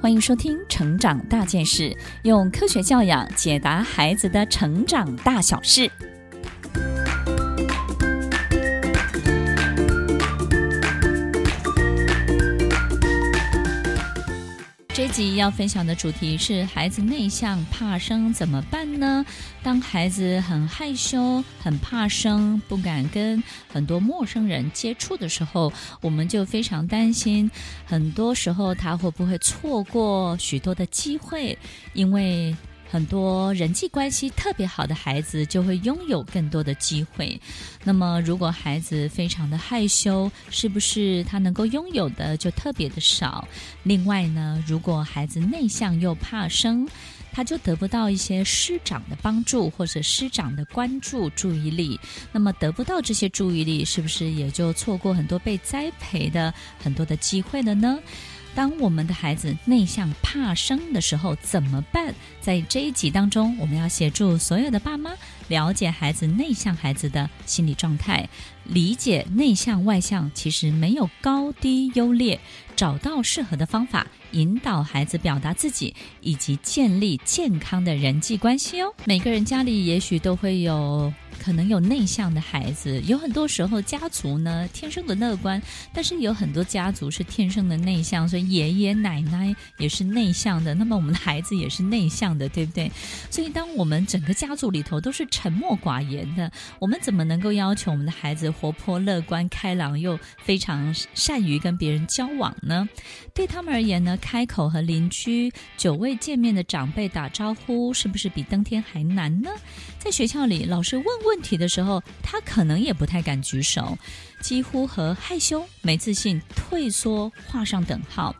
欢迎收听《成长大件事》，用科学教养解答孩子的成长大小事。这集要分享的主题是孩子内向怕生怎么办呢？当孩子很害羞、很怕生，不敢跟很多陌生人接触的时候，我们就非常担心，很多时候他会不会错过许多的机会，因为。很多人际关系特别好的孩子就会拥有更多的机会。那么，如果孩子非常的害羞，是不是他能够拥有的就特别的少？另外呢，如果孩子内向又怕生，他就得不到一些师长的帮助或者师长的关注、注意力。那么，得不到这些注意力，是不是也就错过很多被栽培的很多的机会了呢？当我们的孩子内向怕生的时候怎么办？在这一集当中，我们要协助所有的爸妈了解孩子内向孩子的心理状态，理解内向外向其实没有高低优劣，找到适合的方法，引导孩子表达自己，以及建立健康的人际关系哦。每个人家里也许都会有。可能有内向的孩子，有很多时候家族呢天生的乐观，但是有很多家族是天生的内向，所以爷爷奶奶也是内向的，那么我们的孩子也是内向的，对不对？所以当我们整个家族里头都是沉默寡言的，我们怎么能够要求我们的孩子活泼乐观开朗又非常善于跟别人交往呢？对他们而言呢，开口和邻居久未见面的长辈打招呼，是不是比登天还难呢？在学校里，老师问问。问题的时候，他可能也不太敢举手，几乎和害羞、没自信、退缩画上等号。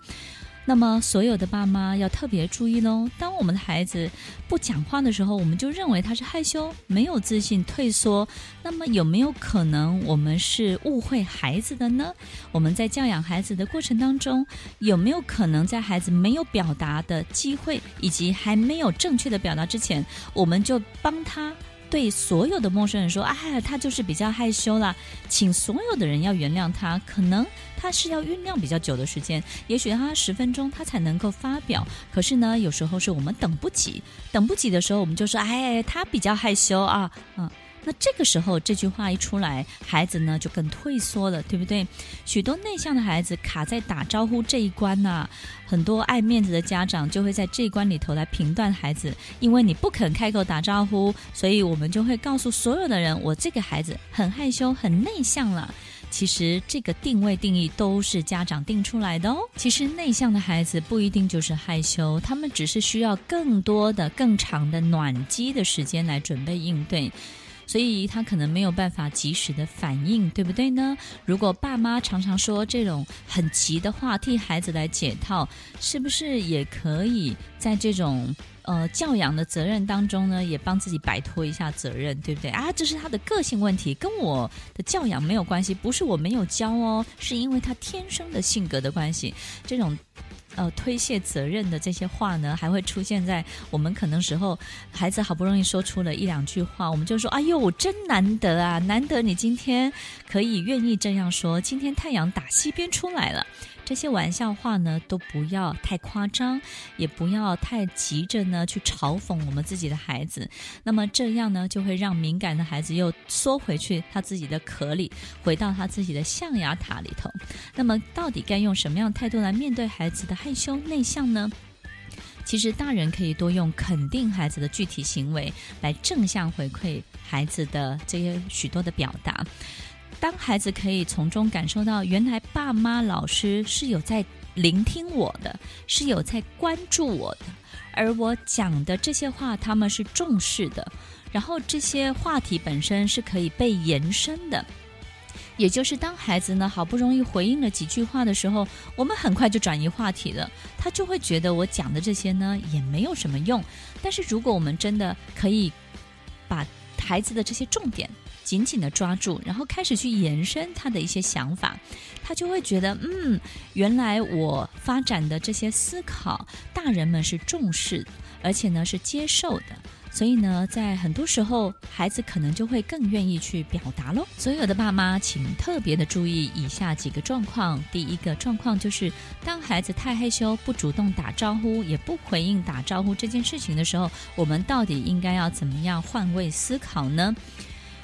那么，所有的爸妈要特别注意喽。当我们的孩子不讲话的时候，我们就认为他是害羞、没有自信、退缩。那么，有没有可能我们是误会孩子的呢？我们在教养孩子的过程当中，有没有可能在孩子没有表达的机会，以及还没有正确的表达之前，我们就帮他？对所有的陌生人说：“哎，他就是比较害羞啦，请所有的人要原谅他。可能他是要酝酿比较久的时间，也许他十分钟他才能够发表。可是呢，有时候是我们等不及，等不及的时候，我们就说：哎，他比较害羞啊，嗯。”那这个时候，这句话一出来，孩子呢就更退缩了，对不对？许多内向的孩子卡在打招呼这一关呐、很多爱面子的家长就会在这一关里头来评断孩子，因为你不肯开口打招呼，所以我们就会告诉所有的人，我这个孩子很害羞、很内向了。其实这个定位定义都是家长定出来的哦。其实内向的孩子不一定就是害羞，他们只是需要更多的、更长的暖机的时间来准备应对。所以他可能没有办法及时的反应，对不对呢？如果爸妈常常说这种很急的话，替孩子来解套，是不是也可以在这种呃教养的责任当中呢，也帮自己摆脱一下责任，对不对啊？这是他的个性问题，跟我的教养没有关系，不是我没有教哦，是因为他天生的性格的关系，这种。呃，推卸责任的这些话呢，还会出现在我们可能时候，孩子好不容易说出了一两句话，我们就说：“哎呦，真难得啊，难得你今天可以愿意这样说，今天太阳打西边出来了。”这些玩笑话呢，都不要太夸张，也不要太急着呢去嘲讽我们自己的孩子。那么这样呢，就会让敏感的孩子又缩回去他自己的壳里，回到他自己的象牙塔里头。那么到底该用什么样态度来面对孩子的害羞内向呢？其实大人可以多用肯定孩子的具体行为，来正向回馈孩子的这些许多的表达。当孩子可以从中感受到，原来爸妈、老师是有在聆听我的，是有在关注我的，而我讲的这些话，他们是重视的。然后这些话题本身是可以被延伸的，也就是当孩子呢好不容易回应了几句话的时候，我们很快就转移话题了，他就会觉得我讲的这些呢也没有什么用。但是如果我们真的可以把孩子的这些重点，紧紧地抓住，然后开始去延伸他的一些想法，他就会觉得，嗯，原来我发展的这些思考，大人们是重视，而且呢是接受的。所以呢，在很多时候，孩子可能就会更愿意去表达喽。所有的爸妈，请特别的注意以下几个状况。第一个状况就是，当孩子太害羞，不主动打招呼，也不回应打招呼这件事情的时候，我们到底应该要怎么样换位思考呢？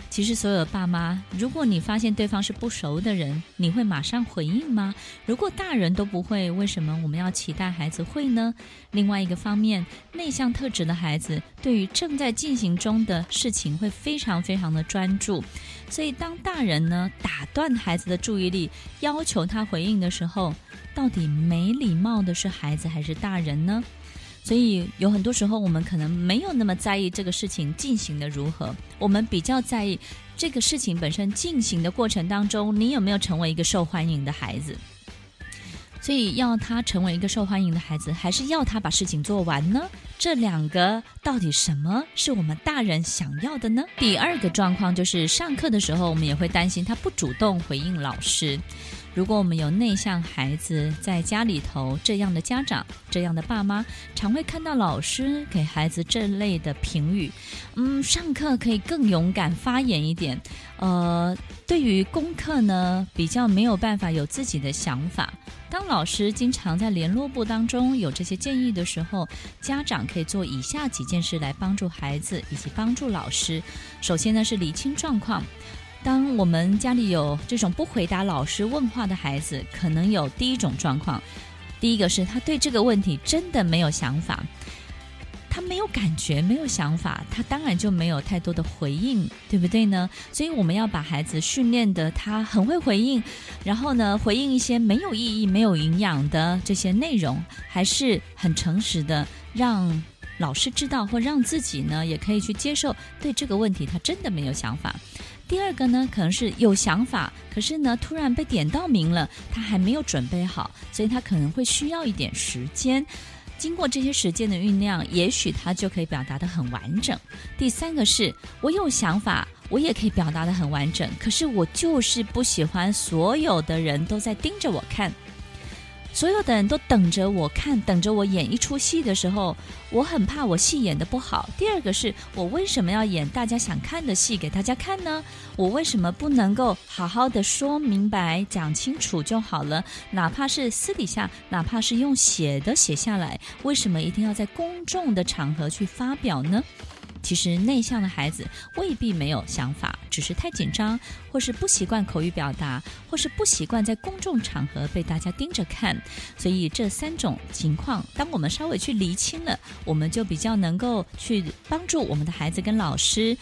其实，所有的爸妈，如果你发现对方是不熟的人，你会马上回应吗？如果大人都不会，为什么我们要期待孩子会呢？另外一个方面，内向特质的孩子对于正在进行中的事情会非常非常的专注，所以当大人呢打断孩子的注意力，要求他回应的时候，到底没礼貌的是孩子还是大人呢？所以有很多时候，我们可能没有那么在意这个事情进行的如何，我们比较在意这个事情本身进行的过程当中，你有没有成为一个受欢迎的孩子。所以要他成为一个受欢迎的孩子，还是要他把事情做完呢？这两个到底什么是我们大人想要的呢？第二个状况就是上课的时候，我们也会担心他不主动回应老师。如果我们有内向孩子在家里头，这样的家长、这样的爸妈，常会看到老师给孩子这类的评语。嗯，上课可以更勇敢发言一点。呃，对于功课呢，比较没有办法有自己的想法。当老师经常在联络簿当中有这些建议的时候，家长可以做以下几件事来帮助孩子以及帮助老师。首先呢，是理清状况。当我们家里有这种不回答老师问话的孩子，可能有第一种状况。第一个是他对这个问题真的没有想法，他没有感觉，没有想法，他当然就没有太多的回应，对不对呢？所以我们要把孩子训练得他很会回应，然后呢，回应一些没有意义、没有营养的这些内容，还是很诚实的，让老师知道，或让自己呢也可以去接受，对这个问题他真的没有想法。第二个呢，可能是有想法，可是呢，突然被点到名了，他还没有准备好，所以他可能会需要一点时间。经过这些时间的酝酿，也许他就可以表达得很完整。第三个是我有想法，我也可以表达得很完整，可是我就是不喜欢所有的人都在盯着我看。所有的人都等着我看，等着我演一出戏的时候，我很怕我戏演得不好。第二个是我为什么要演大家想看的戏给大家看呢？我为什么不能够好好的说明白、讲清楚就好了？哪怕是私底下，哪怕是用写的写下来，为什么一定要在公众的场合去发表呢？其实内向的孩子未必没有想法，只是太紧张，或是不习惯口语表达，或是不习惯在公众场合被大家盯着看。所以这三种情况，当我们稍微去厘清了，我们就比较能够去帮助我们的孩子跟老师。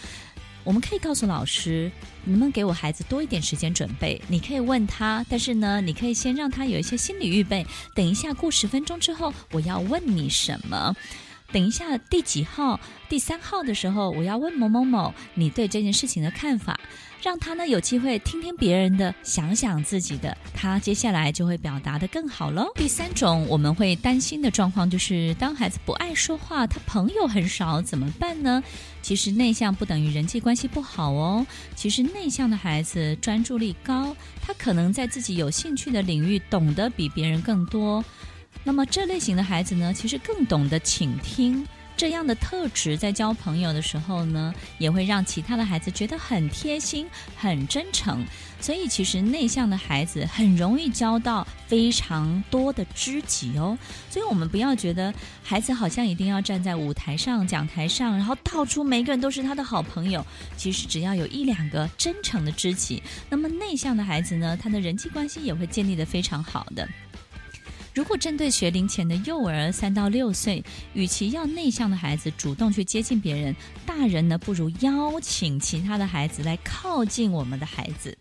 我们可以告诉老师，能不能给我孩子多一点时间准备？你可以问他，但是呢，你可以先让他有一些心理预备。等一下过十分钟之后，我要问你什么？等一下，第几号？第三号的时候，我要问某某某，你对这件事情的看法，让他呢有机会听听别人的，想想自己的，他接下来就会表达得更好喽。第三种我们会担心的状况就是，当孩子不爱说话，他朋友很少，怎么办呢？其实内向不等于人际关系不好哦。其实内向的孩子专注力高，他可能在自己有兴趣的领域懂得比别人更多。那么这类型的孩子呢，其实更懂得倾听，这样的特质在交朋友的时候呢，也会让其他的孩子觉得很贴心、很真诚。所以，其实内向的孩子很容易交到非常多的知己哦。所以我们不要觉得孩子好像一定要站在舞台上、讲台上，然后到处每个人都是他的好朋友。其实只要有一两个真诚的知己，那么内向的孩子呢，他的人际关系也会建立得非常好的。如果针对学龄前的幼儿三到六岁，与其要内向的孩子主动去接近别人，大人呢不如邀请其他的孩子来靠近我们的孩子。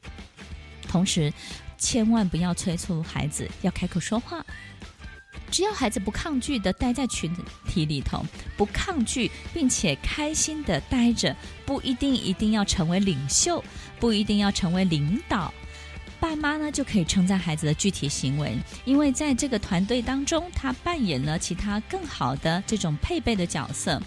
同时，千万不要催促孩子要开口说话。只要孩子不抗拒的待在群体里头，不抗拒并且开心的待着，不一定一定要成为领袖，不一定要成为领导。爸妈呢就可以称赞孩子的具体行为，因为在这个团队当中，他扮演了其他更好的这种配备的角色，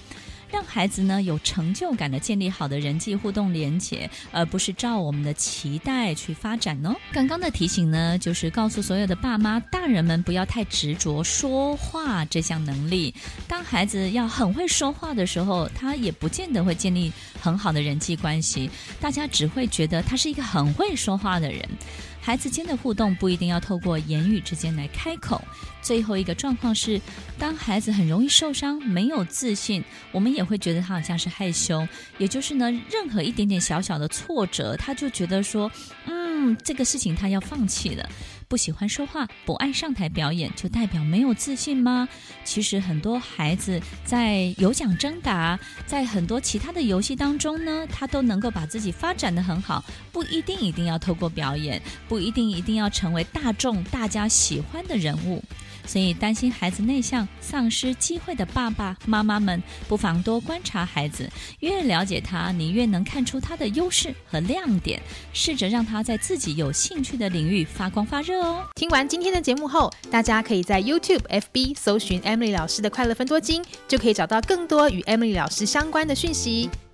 让孩子呢有成就感的建立好的人际互动连接，而不是照我们的期待去发展哦。刚刚的提醒呢，就是告诉所有的爸妈、大人们不要太执着说话这项能力。当孩子要很会说话的时候，他也不见得会建立很好的人际关系，大家只会觉得他是一个很会说话的人。孩子间的互动不一定要透过言语之间来开口。最后一个状况是，当孩子很容易受伤、没有自信，我们也会觉得他好像是害羞。也就是呢，任何一点点小小的挫折，他就觉得说，嗯，这个事情他要放弃了。不喜欢说话，不爱上台表演，就代表没有自信吗？其实很多孩子在有奖征答，在很多其他的游戏当中呢，他都能够把自己发展的很好，不一定一定要透过表演，不一定一定要成为大众大家喜欢的人物。所以，担心孩子内向、丧失机会的爸爸妈妈们，不妨多观察孩子，越了解他，你越能看出他的优势和亮点，试着让他在自己有兴趣的领域发光发热哦。听完今天的节目后，大家可以在 YouTube、FB 搜寻 Emily 老师的快乐分多金，就可以找到更多与 Emily 老师相关的讯息。